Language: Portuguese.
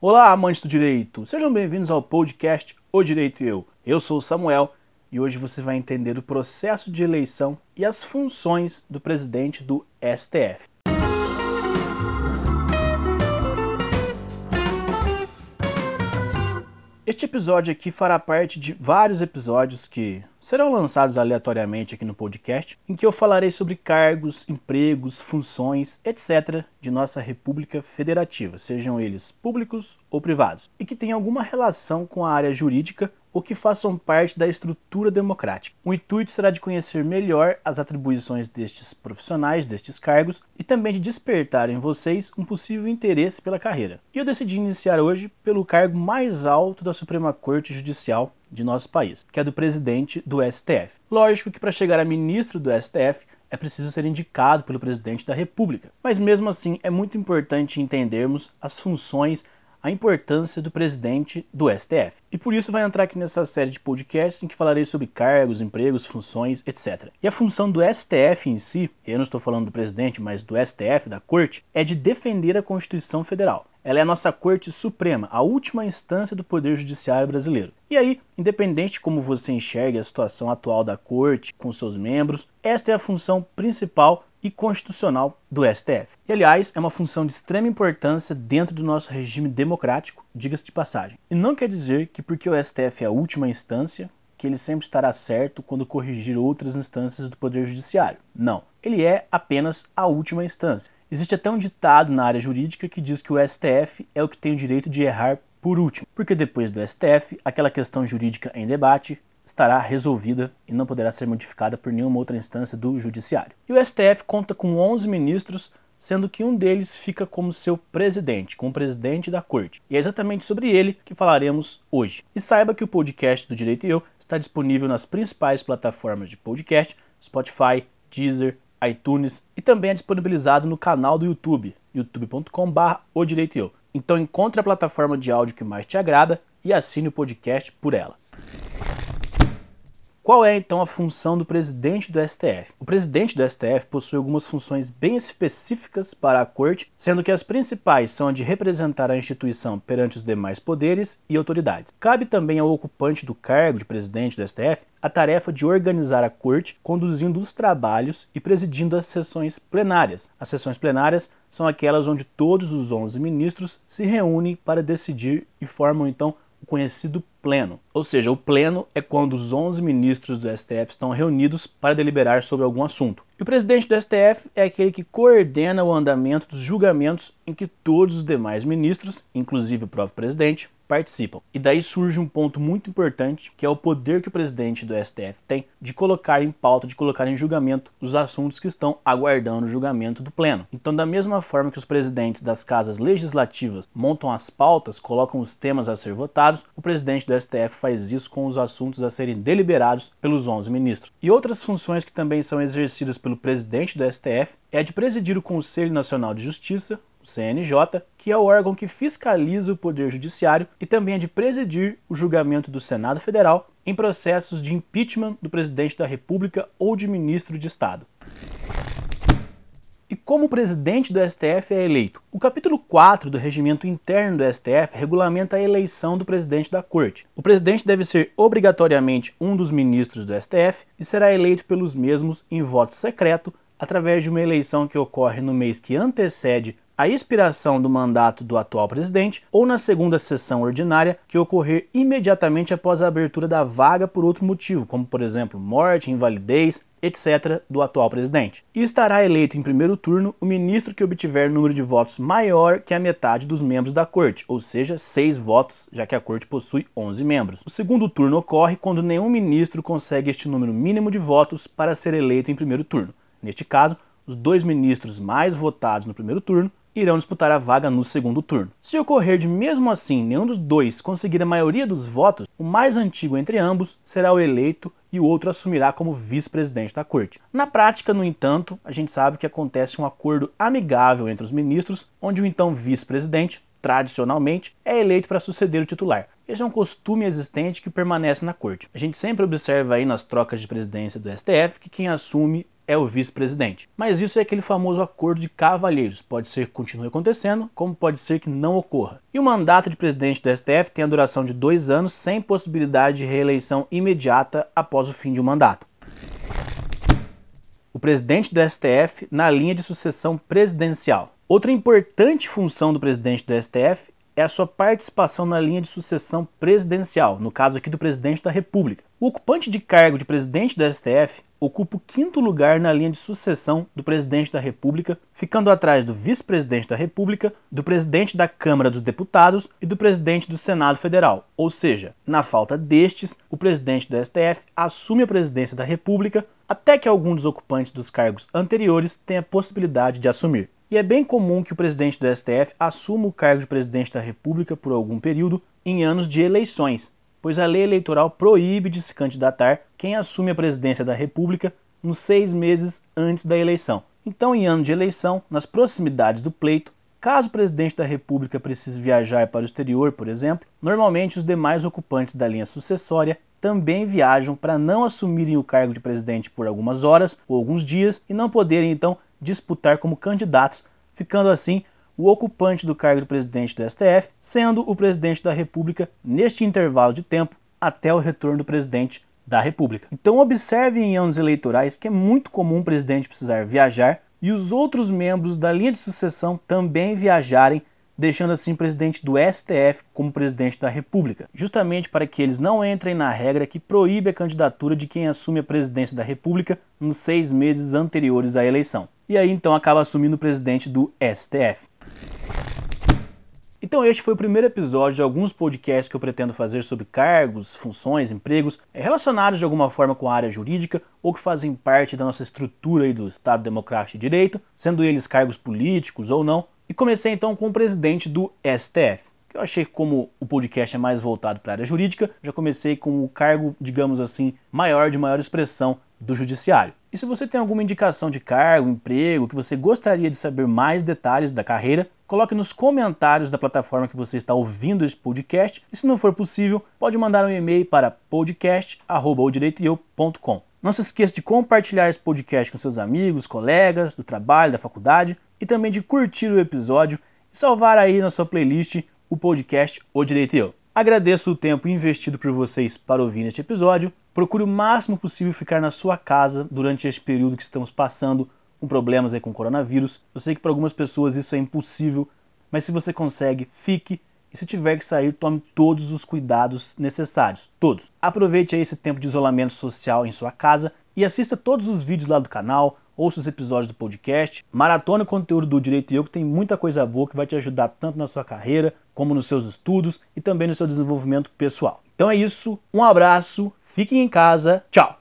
Olá, amantes do direito! Sejam bem-vindos ao podcast O Direito e Eu. Eu sou o Samuel e hoje você vai entender o processo de eleição e as funções do presidente do STF. Este episódio aqui fará parte de vários episódios que serão lançados aleatoriamente aqui no podcast, em que eu falarei sobre cargos, empregos, funções, etc. de nossa República Federativa, sejam eles públicos ou privados, e que tenham alguma relação com a área jurídica ou que façam parte da estrutura democrática. O intuito será de conhecer melhor as atribuições destes profissionais, destes cargos, e também de despertar em vocês um possível interesse pela carreira. E eu decidi iniciar hoje pelo cargo mais alto da Suprema Corte Judicial de nosso país, que é do presidente do STF. Lógico que para chegar a ministro do STF é preciso ser indicado pelo presidente da República, mas mesmo assim é muito importante entendermos as funções a importância do presidente do STF. E por isso vai entrar aqui nessa série de podcasts em que falarei sobre cargos, empregos, funções, etc. E a função do STF em si, eu não estou falando do presidente, mas do STF, da corte, é de defender a Constituição Federal. Ela é a nossa Corte Suprema, a última instância do Poder Judiciário brasileiro. E aí, independente de como você enxergue a situação atual da Corte com seus membros, esta é a função principal e constitucional do STF. E, aliás, é uma função de extrema importância dentro do nosso regime democrático, diga-se de passagem. E não quer dizer que porque o STF é a última instância, que ele sempre estará certo quando corrigir outras instâncias do Poder Judiciário. Não, ele é apenas a última instância. Existe até um ditado na área jurídica que diz que o STF é o que tem o direito de errar por último, porque depois do STF, aquela questão jurídica em debate estará resolvida e não poderá ser modificada por nenhuma outra instância do Judiciário. E o STF conta com 11 ministros, sendo que um deles fica como seu presidente, como presidente da corte. E é exatamente sobre ele que falaremos hoje. E saiba que o podcast do Direito e Eu está disponível nas principais plataformas de podcast, Spotify, Deezer, iTunes e também é disponibilizado no canal do YouTube, youtube.com.br. Então encontre a plataforma de áudio que mais te agrada e assine o podcast por ela. Qual é então a função do presidente do STF? O presidente do STF possui algumas funções bem específicas para a corte, sendo que as principais são a de representar a instituição perante os demais poderes e autoridades. Cabe também ao ocupante do cargo de presidente do STF a tarefa de organizar a corte, conduzindo os trabalhos e presidindo as sessões plenárias. As sessões plenárias são aquelas onde todos os 11 ministros se reúnem para decidir e formam então o conhecido pleno. Ou seja, o pleno é quando os 11 ministros do STF estão reunidos para deliberar sobre algum assunto. E o presidente do STF é aquele que coordena o andamento dos julgamentos em que todos os demais ministros, inclusive o próprio presidente, participam. E daí surge um ponto muito importante, que é o poder que o presidente do STF tem de colocar em pauta, de colocar em julgamento os assuntos que estão aguardando o julgamento do pleno. Então, da mesma forma que os presidentes das casas legislativas montam as pautas, colocam os temas a ser votados, o presidente do STF faz isso com os assuntos a serem deliberados pelos 11 ministros. E outras funções que também são exercidas pelo presidente do STF é a de presidir o Conselho Nacional de Justiça, CNJ, que é o órgão que fiscaliza o Poder Judiciário e também é de presidir o julgamento do Senado Federal em processos de impeachment do presidente da República ou de ministro de Estado. E como o presidente do STF é eleito? O capítulo 4 do regimento interno do STF regulamenta a eleição do presidente da corte. O presidente deve ser obrigatoriamente um dos ministros do STF e será eleito pelos mesmos em voto secreto através de uma eleição que ocorre no mês que antecede a expiração do mandato do atual presidente ou na segunda sessão ordinária que ocorrer imediatamente após a abertura da vaga por outro motivo, como por exemplo morte, invalidez, etc., do atual presidente. E estará eleito em primeiro turno o ministro que obtiver número de votos maior que a metade dos membros da corte, ou seja, seis votos, já que a corte possui 11 membros. O segundo turno ocorre quando nenhum ministro consegue este número mínimo de votos para ser eleito em primeiro turno. Neste caso, os dois ministros mais votados no primeiro turno irão disputar a vaga no segundo turno. Se ocorrer de mesmo assim nenhum dos dois conseguir a maioria dos votos, o mais antigo entre ambos será o eleito e o outro assumirá como vice-presidente da corte. Na prática, no entanto, a gente sabe que acontece um acordo amigável entre os ministros, onde o então vice-presidente, tradicionalmente, é eleito para suceder o titular. Esse é um costume existente que permanece na corte. A gente sempre observa aí nas trocas de presidência do STF que quem assume é o vice-presidente. Mas isso é aquele famoso acordo de cavalheiros. Pode ser que continue acontecendo, como pode ser que não ocorra. E o mandato de presidente do STF tem a duração de dois anos, sem possibilidade de reeleição imediata após o fim de um mandato. O presidente do STF na linha de sucessão presidencial. Outra importante função do presidente do STF é a sua participação na linha de sucessão presidencial, no caso aqui do presidente da República. O ocupante de cargo de presidente do STF ocupa o quinto lugar na linha de sucessão do presidente da República, ficando atrás do vice-presidente da República, do presidente da Câmara dos Deputados e do presidente do Senado Federal. Ou seja, na falta destes, o presidente do STF assume a presidência da República até que algum dos ocupantes dos cargos anteriores tenha possibilidade de assumir. E é bem comum que o presidente do STF assuma o cargo de presidente da República por algum período em anos de eleições, pois a lei eleitoral proíbe de se candidatar quem assume a presidência da República uns seis meses antes da eleição. Então, em ano de eleição, nas proximidades do pleito, caso o presidente da República precise viajar para o exterior, por exemplo, normalmente os demais ocupantes da linha sucessória também viajam para não assumirem o cargo de presidente por algumas horas ou alguns dias e não poderem então disputar como candidatos, ficando assim o ocupante do cargo de presidente do STF sendo o presidente da República neste intervalo de tempo até o retorno do presidente da República. Então observe em anos eleitorais que é muito comum o presidente precisar viajar e os outros membros da linha de sucessão também viajarem, deixando assim o presidente do STF como presidente da República, justamente para que eles não entrem na regra que proíbe a candidatura de quem assume a presidência da República nos seis meses anteriores à eleição e aí então acaba assumindo o presidente do STF. Então este foi o primeiro episódio de alguns podcasts que eu pretendo fazer sobre cargos, funções, empregos eh, relacionados de alguma forma com a área jurídica ou que fazem parte da nossa estrutura do Estado Democrático de Direito, sendo eles cargos políticos ou não. E comecei então com o presidente do STF. Que eu achei que como o podcast é mais voltado para a área jurídica, já comecei com o cargo, digamos assim, maior de maior expressão do judiciário. E se você tem alguma indicação de cargo, emprego, que você gostaria de saber mais detalhes da carreira, coloque nos comentários da plataforma que você está ouvindo esse podcast. E se não for possível, pode mandar um e-mail para podcast@odireitoeu.com. Não se esqueça de compartilhar esse podcast com seus amigos, colegas do trabalho, da faculdade e também de curtir o episódio e salvar aí na sua playlist o podcast O Direito Eu. Agradeço o tempo investido por vocês para ouvir este episódio. Procure o máximo possível ficar na sua casa durante este período que estamos passando com problemas aí com o coronavírus. Eu sei que para algumas pessoas isso é impossível, mas se você consegue, fique. E se tiver que sair, tome todos os cuidados necessários. Todos. Aproveite aí esse tempo de isolamento social em sua casa e assista todos os vídeos lá do canal, ouça os episódios do podcast, maratona o conteúdo do Direito e Eu, que tem muita coisa boa que vai te ajudar tanto na sua carreira, como nos seus estudos e também no seu desenvolvimento pessoal. Então é isso, um abraço, fiquem em casa, tchau!